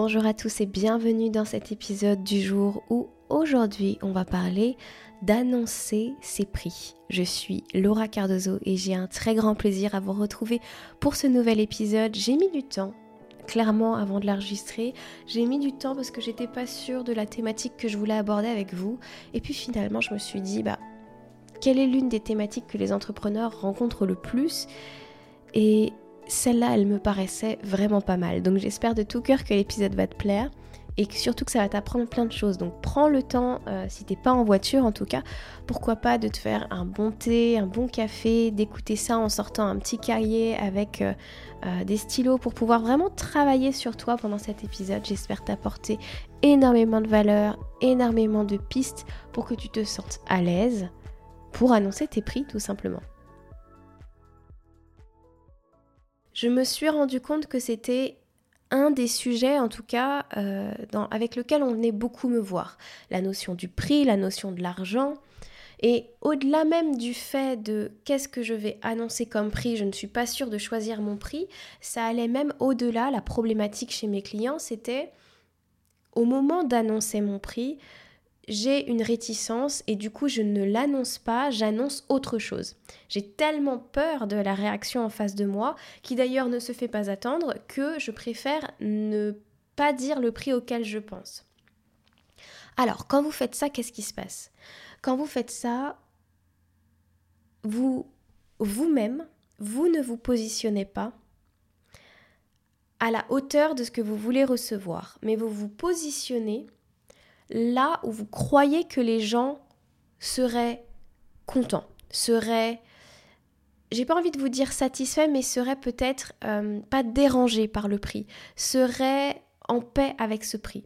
Bonjour à tous et bienvenue dans cet épisode du jour où aujourd'hui on va parler d'annoncer ses prix. Je suis Laura Cardozo et j'ai un très grand plaisir à vous retrouver pour ce nouvel épisode. J'ai mis du temps clairement avant de l'enregistrer. J'ai mis du temps parce que j'étais pas sûre de la thématique que je voulais aborder avec vous. Et puis finalement, je me suis dit, bah, quelle est l'une des thématiques que les entrepreneurs rencontrent le plus? Et celle-là, elle me paraissait vraiment pas mal. Donc j'espère de tout cœur que l'épisode va te plaire et surtout que ça va t'apprendre plein de choses. Donc prends le temps, euh, si t'es pas en voiture en tout cas, pourquoi pas de te faire un bon thé, un bon café, d'écouter ça en sortant un petit cahier avec euh, euh, des stylos pour pouvoir vraiment travailler sur toi pendant cet épisode. J'espère t'apporter énormément de valeur, énormément de pistes pour que tu te sentes à l'aise pour annoncer tes prix tout simplement. Je me suis rendu compte que c'était un des sujets, en tout cas, euh, avec lequel on venait beaucoup me voir. La notion du prix, la notion de l'argent. Et au-delà même du fait de qu'est-ce que je vais annoncer comme prix, je ne suis pas sûre de choisir mon prix, ça allait même au-delà. La problématique chez mes clients, c'était au moment d'annoncer mon prix, j'ai une réticence et du coup je ne l'annonce pas, j'annonce autre chose. J'ai tellement peur de la réaction en face de moi, qui d'ailleurs ne se fait pas attendre, que je préfère ne pas dire le prix auquel je pense. Alors, quand vous faites ça, qu'est-ce qui se passe? Quand vous faites ça, vous, vous-même, vous ne vous positionnez pas à la hauteur de ce que vous voulez recevoir, mais vous vous positionnez là où vous croyez que les gens seraient contents, seraient, j'ai pas envie de vous dire satisfaits, mais seraient peut-être euh, pas dérangés par le prix, seraient en paix avec ce prix.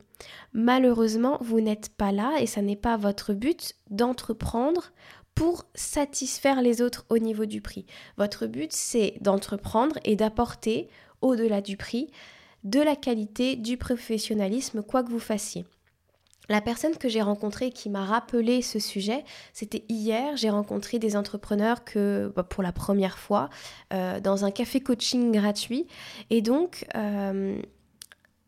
Malheureusement, vous n'êtes pas là et ça n'est pas votre but d'entreprendre pour satisfaire les autres au niveau du prix. Votre but, c'est d'entreprendre et d'apporter, au-delà du prix, de la qualité, du professionnalisme, quoi que vous fassiez. La personne que j'ai rencontrée qui m'a rappelé ce sujet, c'était hier. J'ai rencontré des entrepreneurs que bah, pour la première fois euh, dans un café coaching gratuit. Et donc, euh,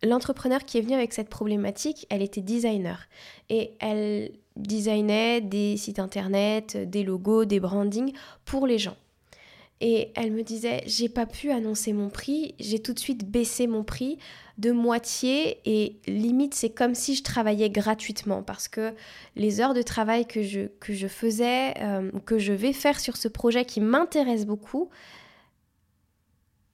l'entrepreneur qui est venu avec cette problématique, elle était designer. Et elle designait des sites internet, des logos, des brandings pour les gens. Et elle me disait, j'ai pas pu annoncer mon prix, j'ai tout de suite baissé mon prix de moitié et limite c'est comme si je travaillais gratuitement parce que les heures de travail que je, que je faisais, euh, que je vais faire sur ce projet qui m'intéresse beaucoup,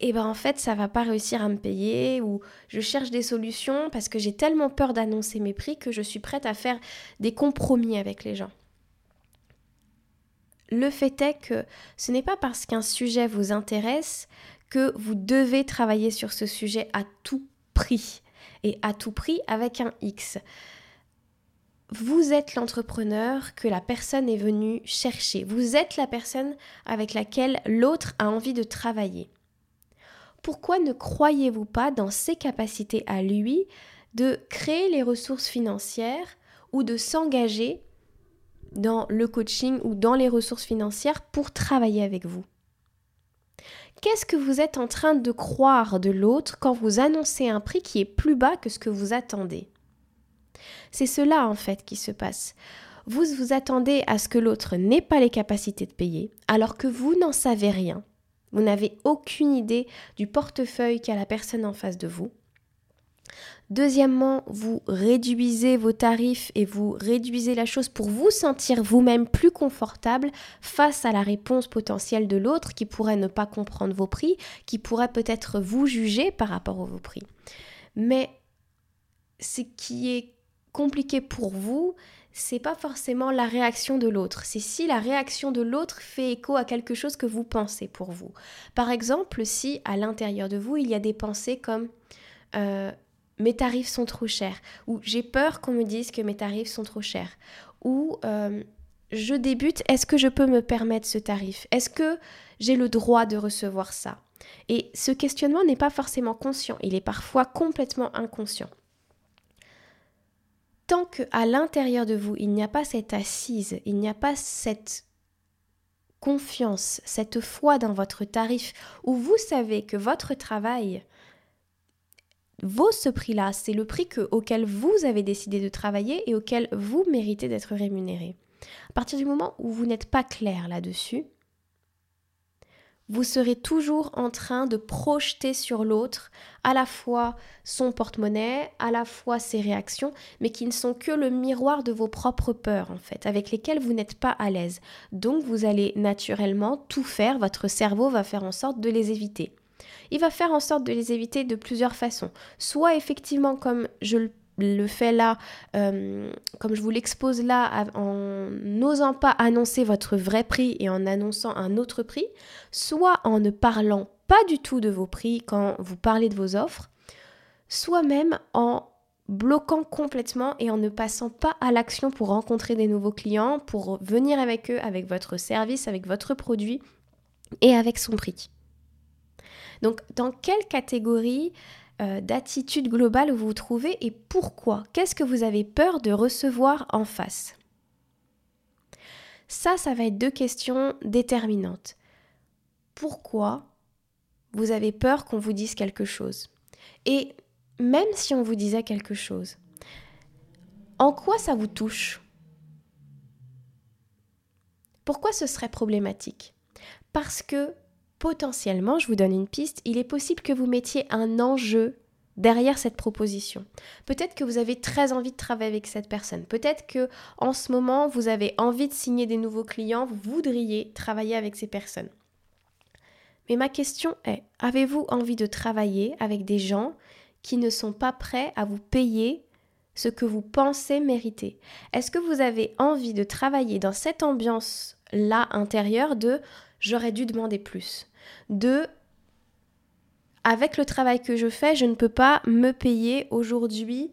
et eh ben en fait ça va pas réussir à me payer ou je cherche des solutions parce que j'ai tellement peur d'annoncer mes prix que je suis prête à faire des compromis avec les gens. Le fait est que ce n'est pas parce qu'un sujet vous intéresse que vous devez travailler sur ce sujet à tout prix. Et à tout prix avec un X. Vous êtes l'entrepreneur que la personne est venue chercher. Vous êtes la personne avec laquelle l'autre a envie de travailler. Pourquoi ne croyez-vous pas dans ses capacités à lui de créer les ressources financières ou de s'engager dans le coaching ou dans les ressources financières pour travailler avec vous. Qu'est-ce que vous êtes en train de croire de l'autre quand vous annoncez un prix qui est plus bas que ce que vous attendez? C'est cela en fait qui se passe. Vous vous attendez à ce que l'autre n'ait pas les capacités de payer, alors que vous n'en savez rien. Vous n'avez aucune idée du portefeuille qu'a la personne en face de vous. Deuxièmement, vous réduisez vos tarifs et vous réduisez la chose pour vous sentir vous-même plus confortable face à la réponse potentielle de l'autre qui pourrait ne pas comprendre vos prix, qui pourrait peut-être vous juger par rapport à vos prix. Mais ce qui est compliqué pour vous, c'est pas forcément la réaction de l'autre, c'est si la réaction de l'autre fait écho à quelque chose que vous pensez pour vous. Par exemple, si à l'intérieur de vous, il y a des pensées comme euh, mes tarifs sont trop chers, ou j'ai peur qu'on me dise que mes tarifs sont trop chers, ou euh, je débute, est-ce que je peux me permettre ce tarif? Est-ce que j'ai le droit de recevoir ça? Et ce questionnement n'est pas forcément conscient, il est parfois complètement inconscient. Tant qu'à l'intérieur de vous, il n'y a pas cette assise, il n'y a pas cette confiance, cette foi dans votre tarif, où vous savez que votre travail vaut ce prix-là, c'est le prix auquel vous avez décidé de travailler et auquel vous méritez d'être rémunéré. À partir du moment où vous n'êtes pas clair là-dessus, vous serez toujours en train de projeter sur l'autre à la fois son porte-monnaie, à la fois ses réactions, mais qui ne sont que le miroir de vos propres peurs en fait, avec lesquelles vous n'êtes pas à l'aise. Donc vous allez naturellement tout faire, votre cerveau va faire en sorte de les éviter. Il va faire en sorte de les éviter de plusieurs façons. Soit effectivement comme je le fait là, euh, comme je vous l'expose là, en n'osant pas annoncer votre vrai prix et en annonçant un autre prix, soit en ne parlant pas du tout de vos prix quand vous parlez de vos offres, soit même en bloquant complètement et en ne passant pas à l'action pour rencontrer des nouveaux clients, pour venir avec eux, avec votre service, avec votre produit et avec son prix. Donc dans quelle catégorie euh, d'attitude globale vous vous trouvez et pourquoi? Qu'est-ce que vous avez peur de recevoir en face? Ça, ça va être deux questions déterminantes. Pourquoi vous avez peur qu'on vous dise quelque chose? Et même si on vous disait quelque chose, en quoi ça vous touche? Pourquoi ce serait problématique? Parce que potentiellement, je vous donne une piste, il est possible que vous mettiez un enjeu derrière cette proposition. Peut-être que vous avez très envie de travailler avec cette personne. Peut-être que en ce moment, vous avez envie de signer des nouveaux clients, vous voudriez travailler avec ces personnes. Mais ma question est, avez-vous envie de travailler avec des gens qui ne sont pas prêts à vous payer ce que vous pensez mériter? Est-ce que vous avez envie de travailler dans cette ambiance-là intérieure de j'aurais dû demander plus de avec le travail que je fais, je ne peux pas me payer aujourd'hui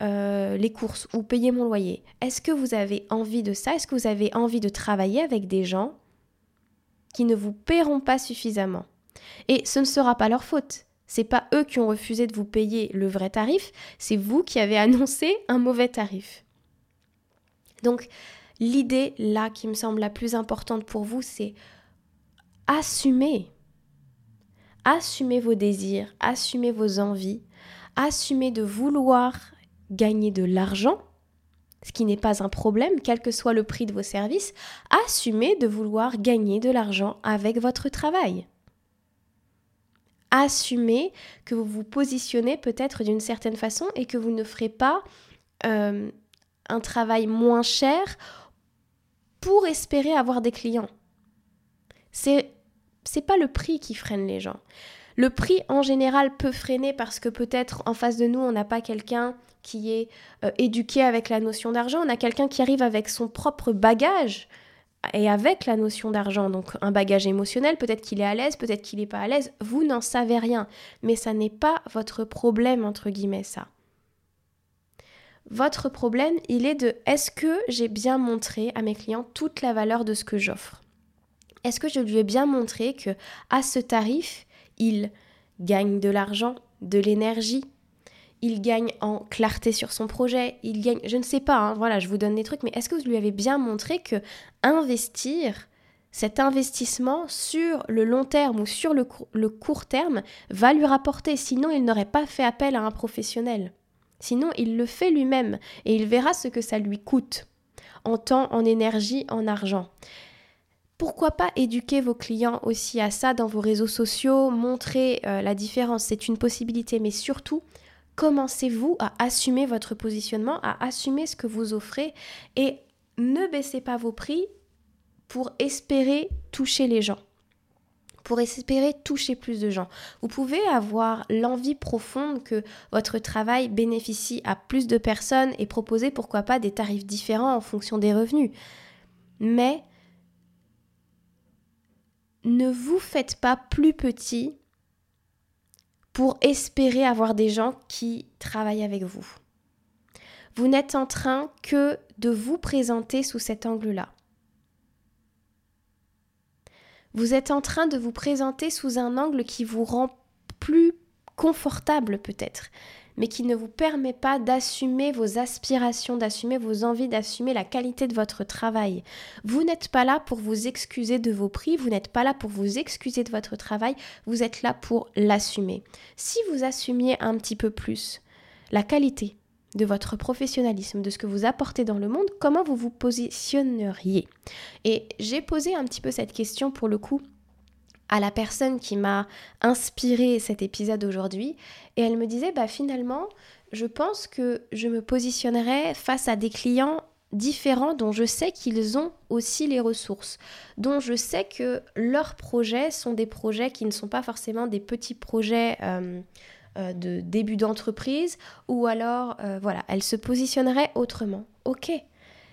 euh, les courses ou payer mon loyer. Est-ce que vous avez envie de ça? Est-ce que vous avez envie de travailler avec des gens qui ne vous paieront pas suffisamment? Et ce ne sera pas leur faute. C'est pas eux qui ont refusé de vous payer le vrai tarif, c'est vous qui avez annoncé un mauvais tarif. Donc l'idée là qui me semble la plus importante pour vous, c'est assumer assumez vos désirs, assumez vos envies, assumez de vouloir gagner de l'argent, ce qui n'est pas un problème, quel que soit le prix de vos services, assumez de vouloir gagner de l'argent avec votre travail. Assumez que vous vous positionnez peut-être d'une certaine façon et que vous ne ferez pas euh, un travail moins cher pour espérer avoir des clients. C'est pas le prix qui freine les gens. Le prix en général peut freiner parce que peut-être en face de nous, on n'a pas quelqu'un qui est euh, éduqué avec la notion d'argent, on a quelqu'un qui arrive avec son propre bagage et avec la notion d'argent, donc un bagage émotionnel, peut-être qu'il est à l'aise, peut-être qu'il n'est pas à l'aise, vous n'en savez rien, mais ça n'est pas votre problème, entre guillemets, ça. Votre problème, il est de est-ce que j'ai bien montré à mes clients toute la valeur de ce que j'offre? Est-ce que je lui ai bien montré que à ce tarif, il gagne de l'argent, de l'énergie, il gagne en clarté sur son projet, il gagne, je ne sais pas, hein, voilà, je vous donne des trucs, mais est-ce que vous lui avez bien montré que investir, cet investissement sur le long terme ou sur le, le court terme va lui rapporter, sinon il n'aurait pas fait appel à un professionnel. Sinon, il le fait lui-même et il verra ce que ça lui coûte en temps, en énergie, en argent. Pourquoi pas éduquer vos clients aussi à ça dans vos réseaux sociaux, montrer euh, la différence, c'est une possibilité, mais surtout, commencez-vous à assumer votre positionnement, à assumer ce que vous offrez et ne baissez pas vos prix pour espérer toucher les gens pour espérer toucher plus de gens. Vous pouvez avoir l'envie profonde que votre travail bénéficie à plus de personnes et proposer pourquoi pas des tarifs différents en fonction des revenus. Mais ne vous faites pas plus petit pour espérer avoir des gens qui travaillent avec vous. Vous n'êtes en train que de vous présenter sous cet angle-là. Vous êtes en train de vous présenter sous un angle qui vous rend plus confortable peut-être. Mais qui ne vous permet pas d'assumer vos aspirations, d'assumer vos envies, d'assumer la qualité de votre travail. Vous n'êtes pas là pour vous excuser de vos prix, vous n'êtes pas là pour vous excuser de votre travail, vous êtes là pour l'assumer. Si vous assumiez un petit peu plus la qualité de votre professionnalisme, de ce que vous apportez dans le monde, comment vous vous positionneriez? Et j'ai posé un petit peu cette question pour le coup à la personne qui m'a inspiré cet épisode aujourd'hui et elle me disait bah finalement je pense que je me positionnerais face à des clients différents dont je sais qu'ils ont aussi les ressources, dont je sais que leurs projets sont des projets qui ne sont pas forcément des petits projets euh, euh, de début d'entreprise, ou alors, euh, voilà, elle se positionnerait autrement. Ok,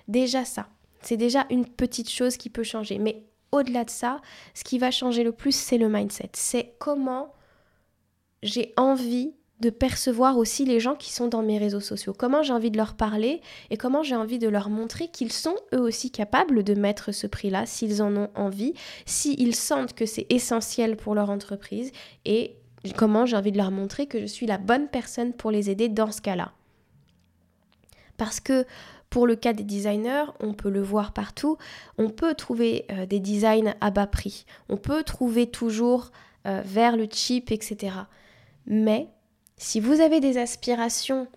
déjà ça, c'est déjà une petite chose qui peut changer. Mais au-delà de ça, ce qui va changer le plus, c'est le mindset. C'est comment j'ai envie de percevoir aussi les gens qui sont dans mes réseaux sociaux, comment j'ai envie de leur parler et comment j'ai envie de leur montrer qu'ils sont eux aussi capables de mettre ce prix-là s'ils en ont envie, s'ils sentent que c'est essentiel pour leur entreprise et comment j'ai envie de leur montrer que je suis la bonne personne pour les aider dans ce cas-là. Parce que pour le cas des designers, on peut le voir partout, on peut trouver euh, des designs à bas prix, on peut trouver toujours euh, vers le cheap, etc. Mais si vous avez des aspirations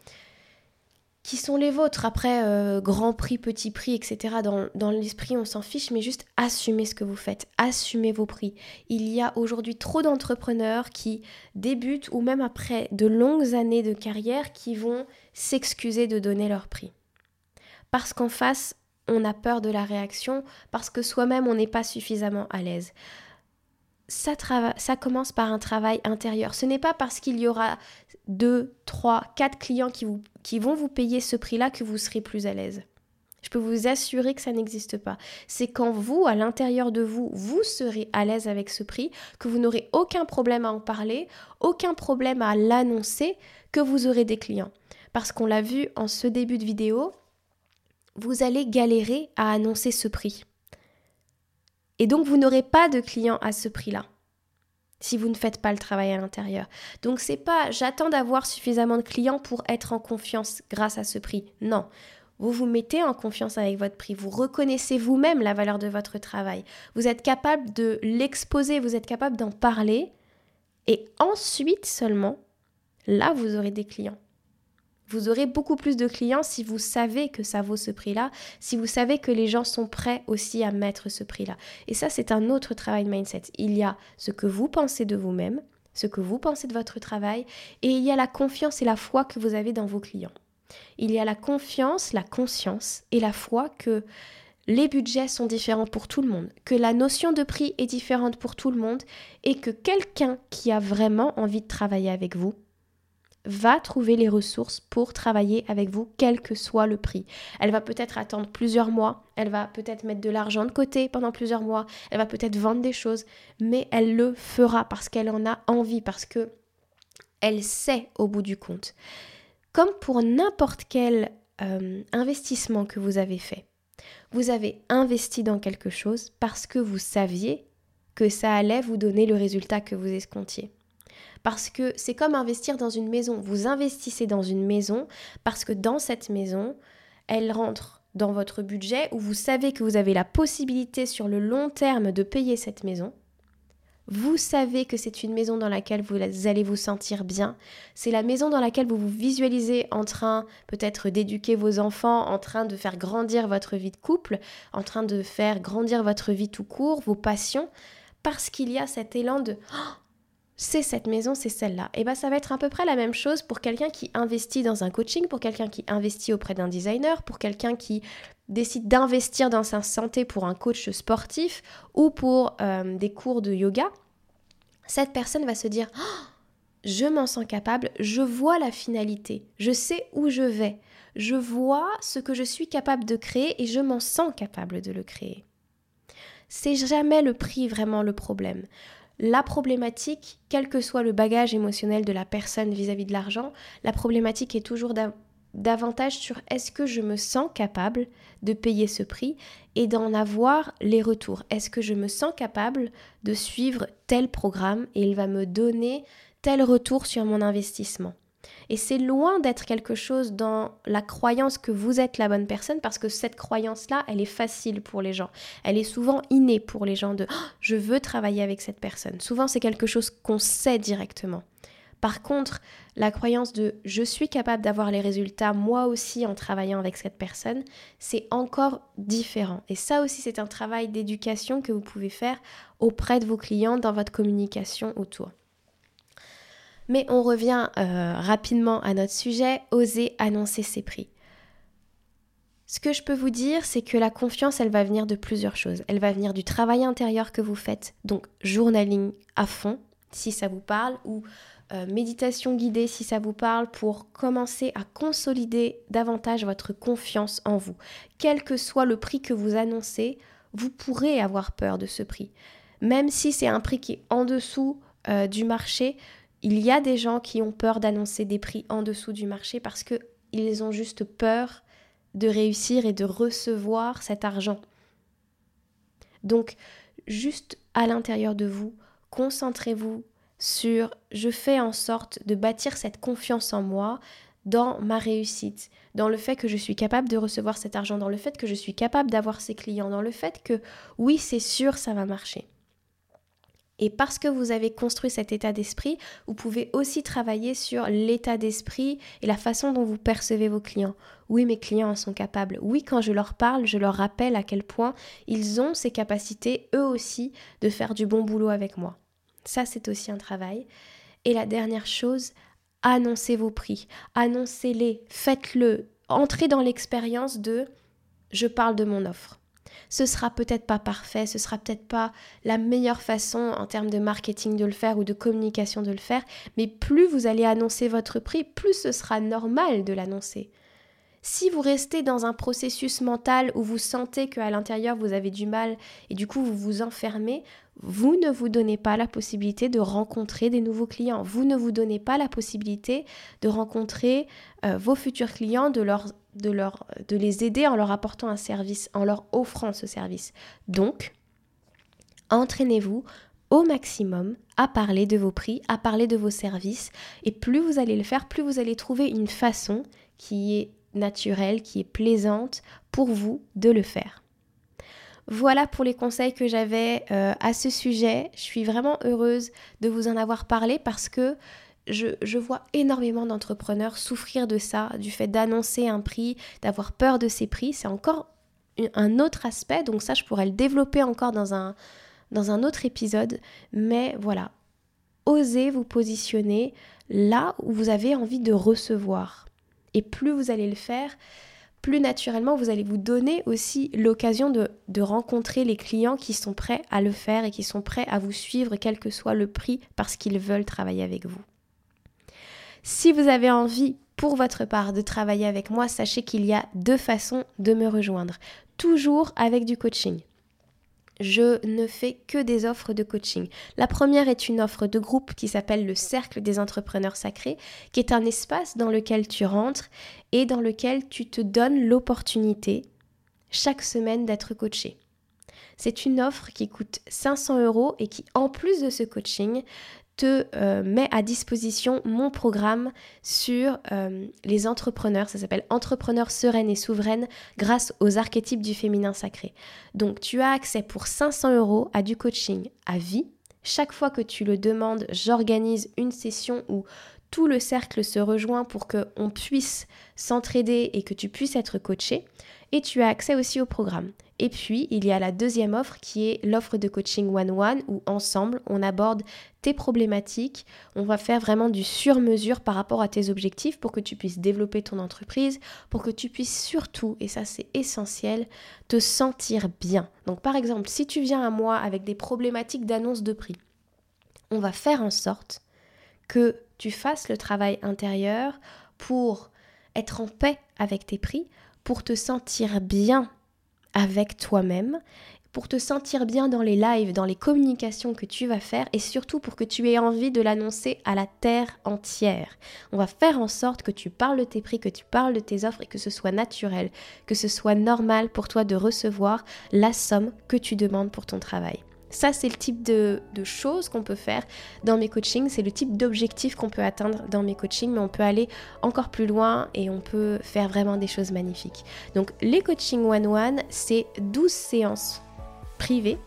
qui sont les vôtres, après euh, grand prix, petit prix, etc., dans, dans l'esprit on s'en fiche, mais juste assumez ce que vous faites, assumez vos prix. Il y a aujourd'hui trop d'entrepreneurs qui débutent ou même après de longues années de carrière qui vont s'excuser de donner leur prix. Parce qu'en face, on a peur de la réaction, parce que soi-même on n'est pas suffisamment à l'aise ça, commence par un travail intérieur. Ce n'est pas parce qu'il y aura deux, trois, quatre clients qui, qui vont vous payer ce prix-là que vous serez plus à l'aise. Je peux vous assurer que ça n'existe pas. C'est quand vous, à l'intérieur de vous, vous serez à l'aise avec ce prix, que vous n'aurez aucun problème à en parler, aucun problème à l'annoncer, que vous aurez des clients. Parce qu'on l'a vu en ce début de vidéo, vous allez galérer à annoncer ce prix. Et donc, vous n'aurez pas de clients à ce prix-là si vous ne faites pas le travail à l'intérieur. Donc c'est pas j'attends d'avoir suffisamment de clients pour être en confiance grâce à ce prix. Non. Vous vous mettez en confiance avec votre prix, vous reconnaissez vous-même la valeur de votre travail. Vous êtes capable de l'exposer, vous êtes capable d'en parler et ensuite seulement là vous aurez des clients. Vous aurez beaucoup plus de clients si vous savez que ça vaut ce prix-là, si vous savez que les gens sont prêts aussi à mettre ce prix-là. Et ça, c'est un autre travail de mindset. Il y a ce que vous pensez de vous-même, ce que vous pensez de votre travail, et il y a la confiance et la foi que vous avez dans vos clients. Il y a la confiance, la conscience et la foi que les budgets sont différents pour tout le monde, que la notion de prix est différente pour tout le monde, et que quelqu'un qui a vraiment envie de travailler avec vous, va trouver les ressources pour travailler avec vous, quel que soit le prix. Elle va peut-être attendre plusieurs mois, elle va peut-être mettre de l'argent de côté pendant plusieurs mois, elle va peut-être vendre des choses, mais elle le fera parce qu'elle en a envie, parce que elle sait au bout du compte. Comme pour n'importe quel euh, investissement que vous avez fait, vous avez investi dans quelque chose parce que vous saviez que ça allait vous donner le résultat que vous escomptiez. Parce que c'est comme investir dans une maison. Vous investissez dans une maison parce que dans cette maison, elle rentre dans votre budget où vous savez que vous avez la possibilité sur le long terme de payer cette maison. Vous savez que c'est une maison dans laquelle vous allez vous sentir bien. C'est la maison dans laquelle vous vous visualisez en train peut-être d'éduquer vos enfants, en train de faire grandir votre vie de couple, en train de faire grandir votre vie tout court, vos passions, parce qu'il y a cet élan de oh, c'est cette maison, c'est celle-là. Et bien ça va être à peu près la même chose pour quelqu'un qui investit dans un coaching, pour quelqu'un qui investit auprès d'un designer, pour quelqu'un qui décide d'investir dans sa santé pour un coach sportif ou pour euh, des cours de yoga. Cette personne va se dire oh, je m'en sens capable, je vois la finalité, je sais où je vais, je vois ce que je suis capable de créer et je m'en sens capable de le créer. C'est jamais le prix vraiment le problème la problématique, quel que soit le bagage émotionnel de la personne vis-à-vis de l'argent, la problématique est toujours davantage sur est-ce que je me sens capable de payer ce prix et d'en avoir les retours. Est-ce que je me sens capable de suivre tel programme et il va me donner tel retour sur mon investissement? Et c'est loin d'être quelque chose dans la croyance que vous êtes la bonne personne parce que cette croyance-là, elle est facile pour les gens. Elle est souvent innée pour les gens de oh, je veux travailler avec cette personne. Souvent, c'est quelque chose qu'on sait directement. Par contre, la croyance de je suis capable d'avoir les résultats moi aussi en travaillant avec cette personne, c'est encore différent. Et ça aussi, c'est un travail d'éducation que vous pouvez faire auprès de vos clients dans votre communication autour. Mais on revient euh, rapidement à notre sujet, oser annoncer ses prix. Ce que je peux vous dire, c'est que la confiance, elle va venir de plusieurs choses. Elle va venir du travail intérieur que vous faites, donc journaling à fond, si ça vous parle, ou euh, méditation guidée, si ça vous parle, pour commencer à consolider davantage votre confiance en vous. Quel que soit le prix que vous annoncez, vous pourrez avoir peur de ce prix. Même si c'est un prix qui est en dessous euh, du marché, il y a des gens qui ont peur d'annoncer des prix en dessous du marché parce qu'ils ont juste peur de réussir et de recevoir cet argent. Donc, juste à l'intérieur de vous, concentrez-vous sur je fais en sorte de bâtir cette confiance en moi dans ma réussite, dans le fait que je suis capable de recevoir cet argent, dans le fait que je suis capable d'avoir ces clients, dans le fait que oui, c'est sûr, ça va marcher. Et parce que vous avez construit cet état d'esprit, vous pouvez aussi travailler sur l'état d'esprit et la façon dont vous percevez vos clients. Oui, mes clients en sont capables. Oui, quand je leur parle, je leur rappelle à quel point ils ont ces capacités, eux aussi, de faire du bon boulot avec moi. Ça, c'est aussi un travail. Et la dernière chose, annoncez vos prix. Annoncez-les, faites-le. Entrez dans l'expérience de je parle de mon offre. Ce sera peut-être pas parfait, ce sera peut-être pas la meilleure façon en termes de marketing de le faire ou de communication de le faire, mais plus vous allez annoncer votre prix, plus ce sera normal de l'annoncer. Si vous restez dans un processus mental où vous sentez qu'à l'intérieur vous avez du mal et du coup vous vous enfermez, vous ne vous donnez pas la possibilité de rencontrer des nouveaux clients. Vous ne vous donnez pas la possibilité de rencontrer euh, vos futurs clients, de, leur, de, les aider en leur apportant un service, en leur offrant ce service. Donc, entraînez-vous au maximum à parler de vos prix, à parler de vos services. Et plus vous allez le faire, plus vous allez trouver une façon qui est naturelle, qui est plaisante pour vous de le faire. Voilà pour les conseils que j'avais euh, à ce sujet. Je suis vraiment heureuse de vous en avoir parlé parce que je, vois énormément d'entrepreneurs souffrir de ça, du fait d'annoncer un prix, d'avoir peur de ces prix. C'est encore un autre aspect, donc ça je pourrais le développer encore dans un, autre épisode. Mais voilà, osez vous positionner là où vous avez envie de recevoir. Et plus vous allez le faire, plus naturellement, vous allez vous donner aussi l'occasion de, rencontrer les clients qui sont prêts à le faire et qui sont prêts à vous suivre, quel que soit le prix, parce qu'ils veulent travailler avec vous. Si vous avez envie, pour votre part, de travailler avec moi, sachez qu'il y a deux façons de me rejoindre. Toujours avec du coaching je ne fais que des offres de coaching. La première est une offre de groupe qui s'appelle le Cercle des entrepreneurs sacrés, qui est un espace dans lequel tu rentres et dans lequel tu te donnes l'opportunité chaque semaine d'être coaché. C'est une offre qui coûte 500 euros et qui, en plus de ce coaching, te euh, met à disposition mon programme sur euh, les entrepreneurs. Ça s'appelle Entrepreneurs sereines et souveraines grâce aux archétypes du féminin sacré. Donc tu as accès pour 500 euros à du coaching à vie. Chaque fois que tu le demandes, j'organise une session où tout le cercle se rejoint pour qu'on puisse s'entraider et que tu puisses être coaché. Et tu as accès aussi au programme. Et puis, il y a la deuxième offre qui est l'offre de coaching one-one où ensemble, on aborde tes problématiques. On va faire vraiment du sur-mesure par rapport à tes objectifs pour que tu puisses développer ton entreprise, pour que tu puisses surtout, et ça c'est essentiel, te sentir bien. Donc par exemple, si tu viens à moi avec des problématiques d'annonce de prix, on va faire en sorte que tu fasses le travail intérieur pour être en paix avec tes prix, pour te sentir bien avec toi-même, pour te sentir bien dans les lives, dans les communications que tu vas faire et surtout pour que tu aies envie de l'annoncer à la terre entière. On va faire en sorte que tu parles de tes prix, que tu parles de tes offres et que ce soit naturel, que ce soit normal pour toi de recevoir la somme que tu demandes pour ton travail. Ça, c'est le type de, choses qu'on peut faire dans mes coachings, c'est le type d'objectif qu'on peut atteindre dans mes coachings, mais on peut aller encore plus loin et on peut faire vraiment des choses magnifiques. Donc les coachings one-one, c'est 12 séances privées,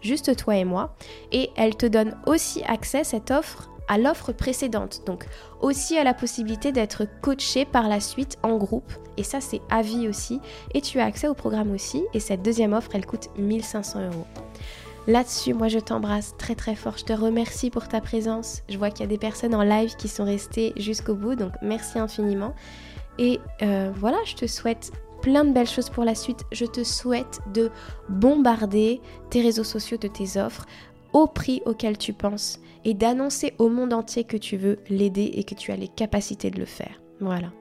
juste toi et moi, et elle te donne aussi accès, cette offre, à l'offre précédente. Donc aussi à la possibilité d'être coaché par la suite en groupe. Et ça, c'est à vie aussi. Et tu as accès au programme aussi. Et cette deuxième offre, elle coûte 1500 euros. Là-dessus, moi je t'embrasse très très fort. Je te remercie pour ta présence. Je vois qu'il y a des personnes en live qui sont restées jusqu'au bout, donc merci infiniment. Et euh, voilà, je te souhaite plein de belles choses pour la suite. Je te souhaite de bombarder tes réseaux sociaux de tes offres au prix auquel tu penses et d'annoncer au monde entier que tu veux l'aider et que tu as les capacités de le faire. Voilà.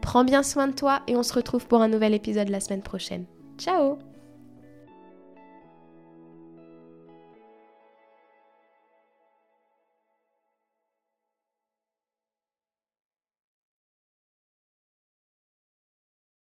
Prends bien soin de toi et on se retrouve pour un nouvel épisode la semaine prochaine. Ciao